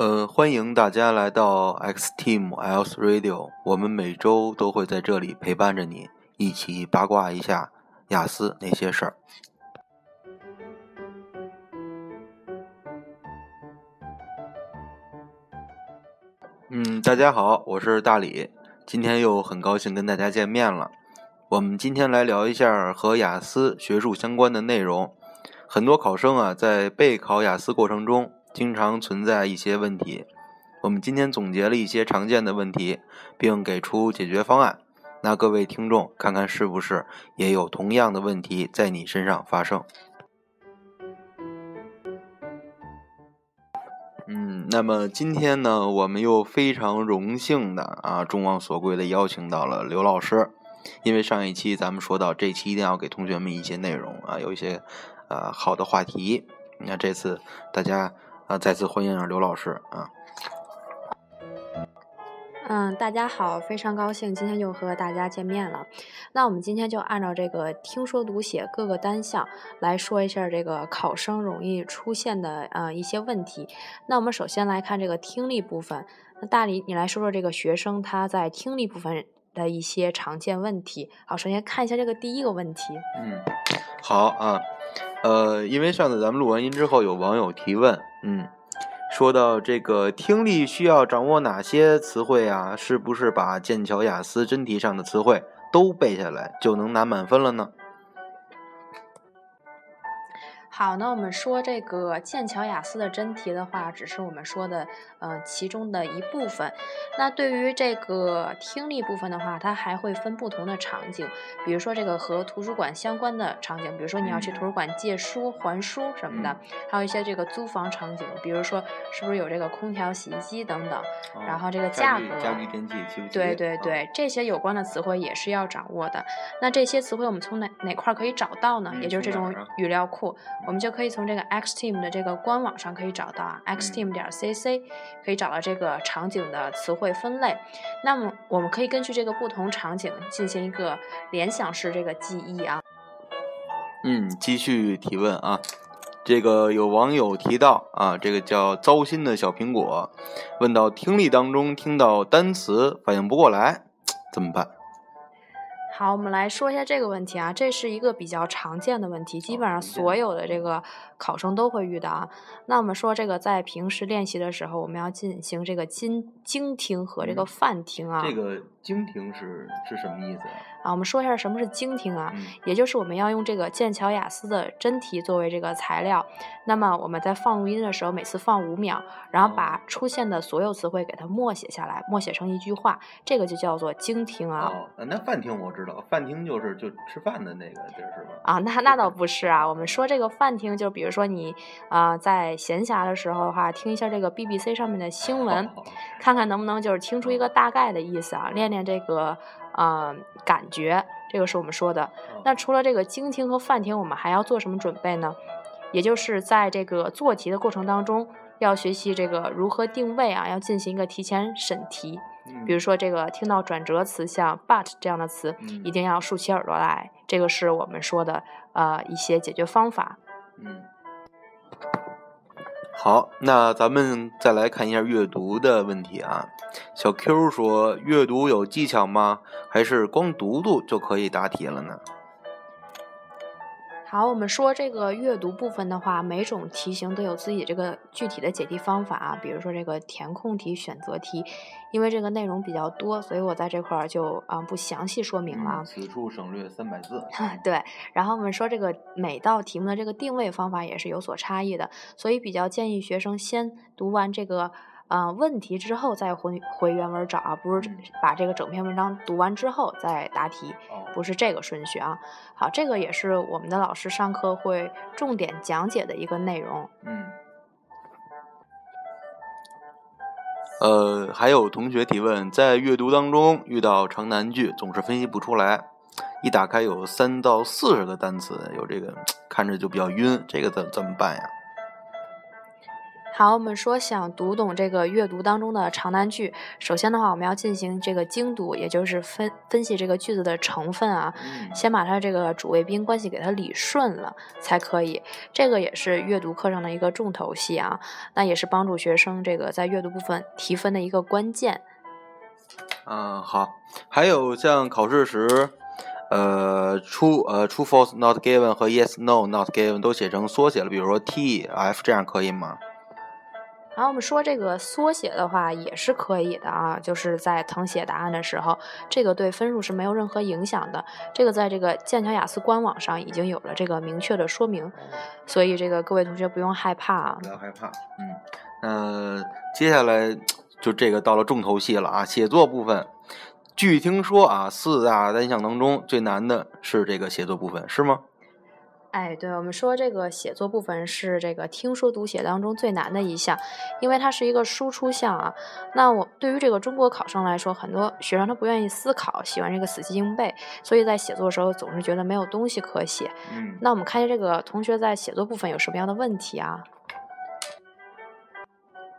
呃，欢迎大家来到 X Team Else Radio，我们每周都会在这里陪伴着你，一起八卦一下雅思那些事儿。嗯，大家好，我是大李，今天又很高兴跟大家见面了。我们今天来聊一下和雅思学术相关的内容。很多考生啊，在备考雅思过程中。经常存在一些问题，我们今天总结了一些常见的问题，并给出解决方案。那各位听众，看看是不是也有同样的问题在你身上发生？嗯，那么今天呢，我们又非常荣幸的啊，众望所归的邀请到了刘老师。因为上一期咱们说到，这期一定要给同学们一些内容啊，有一些呃好的话题。那这次大家。啊，再次欢迎刘老师啊！嗯，大家好，非常高兴今天又和大家见面了。那我们今天就按照这个听说读写各个单项来说一下这个考生容易出现的呃一些问题。那我们首先来看这个听力部分。那大李，你来说说这个学生他在听力部分的一些常见问题。好，首先看一下这个第一个问题。嗯，好啊。呃，因为上次咱们录完音之后，有网友提问，嗯，说到这个听力需要掌握哪些词汇啊？是不是把剑桥雅思真题上的词汇都背下来就能拿满分了呢？好，那我们说这个剑桥雅思的真题的话，只是我们说的呃其中的一部分。那对于这个听力部分的话，它还会分不同的场景，比如说这个和图书馆相关的场景，比如说你要去图书馆借书、还书什么的，还有一些这个租房场景，比如说是不是有这个空调、洗衣机等等，然后这个价格，家居电器，对对对，这些有关的词汇也是要掌握的。那这些词汇我们从哪哪块可以找到呢？也就是这种语料库。我们就可以从这个 X Team 的这个官网上可以找到啊，X Team 点 CC 可以找到这个场景的词汇分类。那么我们可以根据这个不同场景进行一个联想式这个记忆啊。嗯，继续提问啊，这个有网友提到啊，这个叫糟心的小苹果，问到听力当中听到单词反应不过来怎么办？好，我们来说一下这个问题啊，这是一个比较常见的问题，基本上所有的这个考生都会遇到啊。那我们说这个在平时练习的时候，我们要进行这个精精听和这个泛听啊。这个精听是是什么意思啊？我们说一下什么是精听啊，也就是我们要用这个剑桥雅思的真题作为这个材料，那么我们在放录音的时候，每次放五秒，然后把出现的所有词汇给它默写下来，默写成一句话，这个就叫做精听啊。哦，那饭听我知道。饭厅就是就吃饭的那个地儿是吧？啊，那那倒不是啊。我们说这个饭厅，就比如说你啊，在闲暇的时候的话，听一下这个 BBC 上面的新闻，看看能不能就是听出一个大概的意思啊，练 练这个呃感觉。这个是我们说的。那除了这个精听和泛听，我们还要做什么准备呢？也就是在这个做题的过程当中，要学习这个如何定位啊，要进行一个提前审题。比如说，这个听到转折词像 but 这样的词，一定要竖起耳朵来。这个是我们说的呃一些解决方法。嗯，好，那咱们再来看一下阅读的问题啊。小 Q 说，阅读有技巧吗？还是光读读就可以答题了呢？好，我们说这个阅读部分的话，每种题型都有自己这个具体的解题方法啊。比如说这个填空题、选择题，因为这个内容比较多，所以我在这块儿就啊不详细说明了。此处省略三百字。对，然后我们说这个每道题目的这个定位方法也是有所差异的，所以比较建议学生先读完这个。嗯，问题之后再回回原文找啊，不是把这个整篇文章读完之后再答题，不是这个顺序啊。好，这个也是我们的老师上课会重点讲解的一个内容。嗯。呃，还有同学提问，在阅读当中遇到长难句，总是分析不出来，一打开有三到四十个单词，有这个看着就比较晕，这个怎怎么办呀？好，我们说想读懂这个阅读当中的长难句，首先的话，我们要进行这个精读，也就是分分析这个句子的成分啊，先把它这个主谓宾关系给它理顺了才可以。这个也是阅读课上的一个重头戏啊，那也是帮助学生这个在阅读部分提分的一个关键。嗯，好，还有像考试时，呃，true 呃 true false not given 和 yes no not given 都写成缩写了，比如说 T F 这样可以吗？然后我们说这个缩写的话也是可以的啊，就是在誊写答案的时候，这个对分数是没有任何影响的。这个在这个剑桥雅思官网上已经有了这个明确的说明，所以这个各位同学不用害怕啊。不要害怕，嗯，那接下来就这个到了重头戏了啊，写作部分。据听说啊，四大单项当中最难的是这个写作部分，是吗？哎，对，我们说这个写作部分是这个听说读写当中最难的一项，因为它是一个输出项啊。那我对于这个中国考生来说，很多学生他不愿意思考，喜欢这个死记硬背，所以在写作的时候总是觉得没有东西可写。嗯，那我们看一下这个同学在写作部分有什么样的问题啊？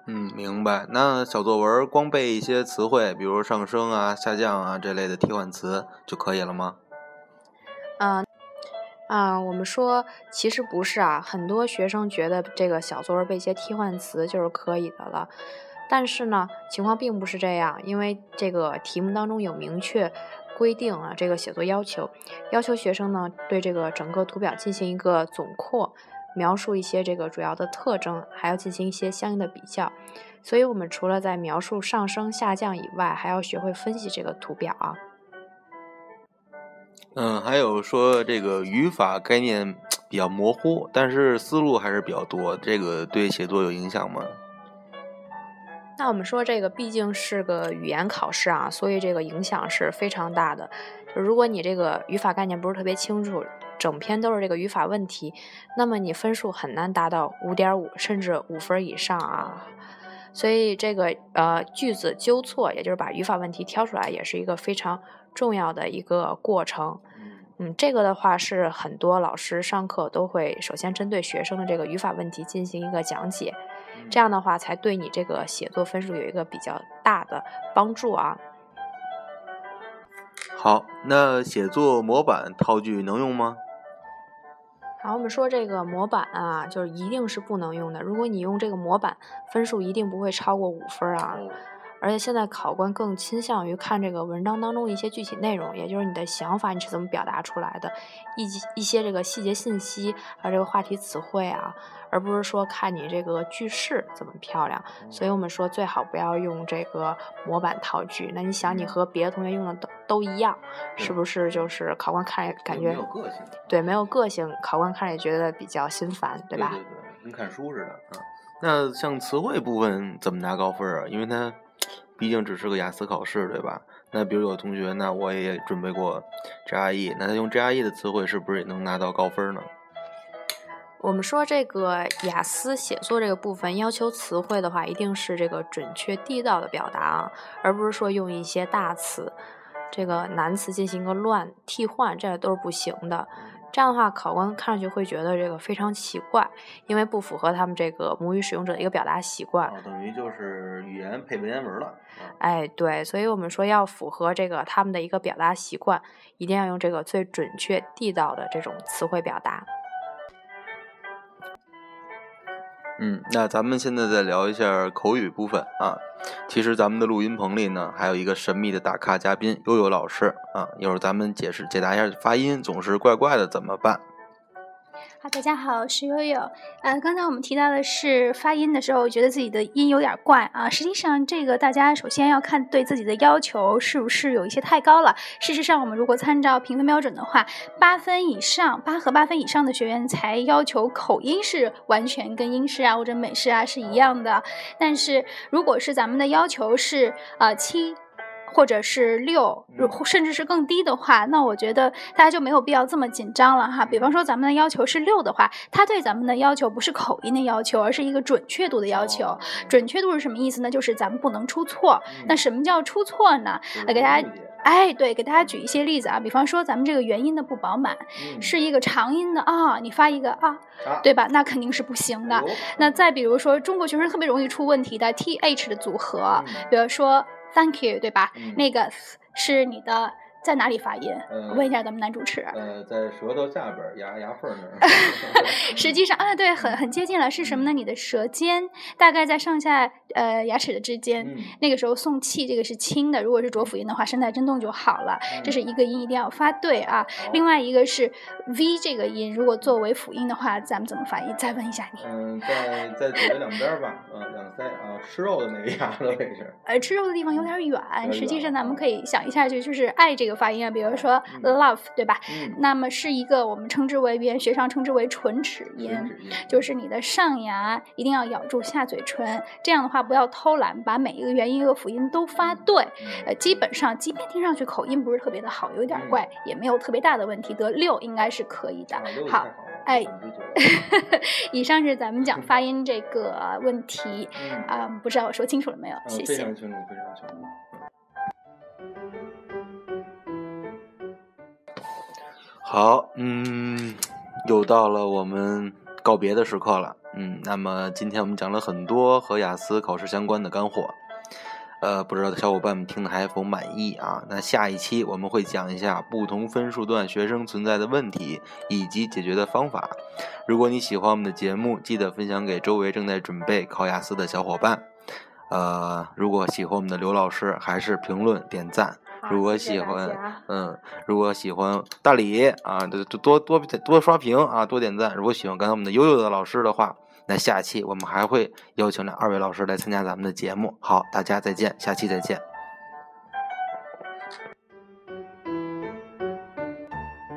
嗯，明白。那小作文光背一些词汇，比如上升啊、下降啊这类的替换词就可以了吗？嗯。啊，我们说其实不是啊，很多学生觉得这个小作文背一些替换词就是可以的了，但是呢，情况并不是这样，因为这个题目当中有明确规定啊，这个写作要求，要求学生呢对这个整个图表进行一个总括，描述一些这个主要的特征，还要进行一些相应的比较，所以我们除了在描述上升下降以外，还要学会分析这个图表啊。嗯，还有说这个语法概念比较模糊，但是思路还是比较多，这个对写作有影响吗？那我们说这个毕竟是个语言考试啊，所以这个影响是非常大的。就如果你这个语法概念不是特别清楚，整篇都是这个语法问题，那么你分数很难达到五点五甚至五分以上啊。所以这个呃句子纠错，也就是把语法问题挑出来，也是一个非常。重要的一个过程，嗯，这个的话是很多老师上课都会首先针对学生的这个语法问题进行一个讲解，这样的话才对你这个写作分数有一个比较大的帮助啊。好，那写作模板套句能用吗？然后，我们说这个模板啊，就是一定是不能用的。如果你用这个模板，分数一定不会超过五分啊。而且现在考官更倾向于看这个文章当中一些具体内容，也就是你的想法你是怎么表达出来的，一一些这个细节信息，还有这个话题词汇啊，而不是说看你这个句式怎么漂亮。所以我们说最好不要用这个模板套句。那你想，你和别的同学用的都都一样，是不是就是考官看感觉没有个性？对，没有个性，考官看着也觉得比较心烦，对吧？对对，跟看书似的啊。那像词汇部分怎么拿高分啊？因为它。毕竟只是个雅思考试，对吧？那比如有同学，那我也准备过 GRE，那他用 GRE 的词汇是不是也能拿到高分呢？我们说这个雅思写作这个部分要求词汇的话，一定是这个准确地道的表达啊，而不是说用一些大词，这个难词进行一个乱替换，这都是不行的。这样的话，考官看上去会觉得这个非常奇怪，因为不符合他们这个母语使用者的一个表达习惯。等于就是语言配文言文了。哎，对，所以我们说要符合这个他们的一个表达习惯，一定要用这个最准确地道的这种词汇表达。嗯，那咱们现在再聊一下口语部分啊。其实咱们的录音棚里呢，还有一个神秘的大咖嘉宾悠悠老师啊，一会儿咱们解释解答一下发音总是怪怪的怎么办。好，大家好，我是悠悠。呃，刚才我们提到的是发音的时候，觉得自己的音有点怪啊。实际上，这个大家首先要看对自己的要求是不是有一些太高了。事实上，我们如果参照评分标准的话，八分以上，八和八分以上的学员才要求口音是完全跟英式啊或者美式啊是一样的。但是，如果是咱们的要求是呃七。或者是六，甚至是更低的话，那我觉得大家就没有必要这么紧张了哈。比方说咱们的要求是六的话，他对咱们的要求不是口音的要求，而是一个准确度的要求。准确度是什么意思呢？就是咱们不能出错。那什么叫出错呢？来给大家。哎，对，给大家举一些例子啊，比方说咱们这个元音的不饱满，嗯是一个长音的啊，你发一个啊，啊对吧？那肯定是不行的。有那再比如说，中国学生特别容易出问题的 th 的组合，嗯比如说 thank you，对吧？嗯那个是你的在哪里发音？问一下咱们男主持。呃，在舌头下边牙牙缝那儿。实际上啊，对，很很接近了，是什么呢？你的舌尖大概在上下呃牙齿的之间。嗯那个时候送气，这个是轻的。如果是浊辅音的话，声带振动就好了。这是一个音，一定要发对啊。另外一个是 v 这个音，如果作为辅音的话，咱们怎么发音？再问一下你。嗯，在在嘴的两边吧，啊，两腮啊，吃肉的那个牙的位置。呃，吃肉的地方有点远，点实际上咱们可以想一下，就就是爱这个发音啊，比如说嗯 love，对吧？嗯，那么是一个我们称之为语言学上称之为唇齿音。就是你的上牙一定要咬住下嘴唇，这样的话不要偷懒，把每一个元音和辅音都发对。呃，基本上，即便听上去口音不是特别的好，有点嗯怪，也没有特别大的问题，得六应该是可以的啊，好哎 以上是咱们讲发音这个问题嗯啊、不知道我说清楚了没有？嗯谢谢非常。清楚，非常清楚。好，嗯，又到了我们告别的时刻了。嗯，那么今天我们讲了很多和雅思考试相关的干货，呃，不知道小伙伴们听的还否满意啊？那下一期我们会讲一下不同分数段学生存在的问题以及解决的方法。如果你喜欢我们的节目，记得分享给周围正在准备考雅思的小伙伴。呃，如果喜欢我们的刘老师，还是评论点赞。如果喜欢，嗯，如果喜欢大理啊，就就多多多刷屏啊，多点赞。如果喜欢刚才我们的悠悠的老师的话，那下期我们还会邀请那二位老师来参加咱们的节目。好，大家再见，下期再见。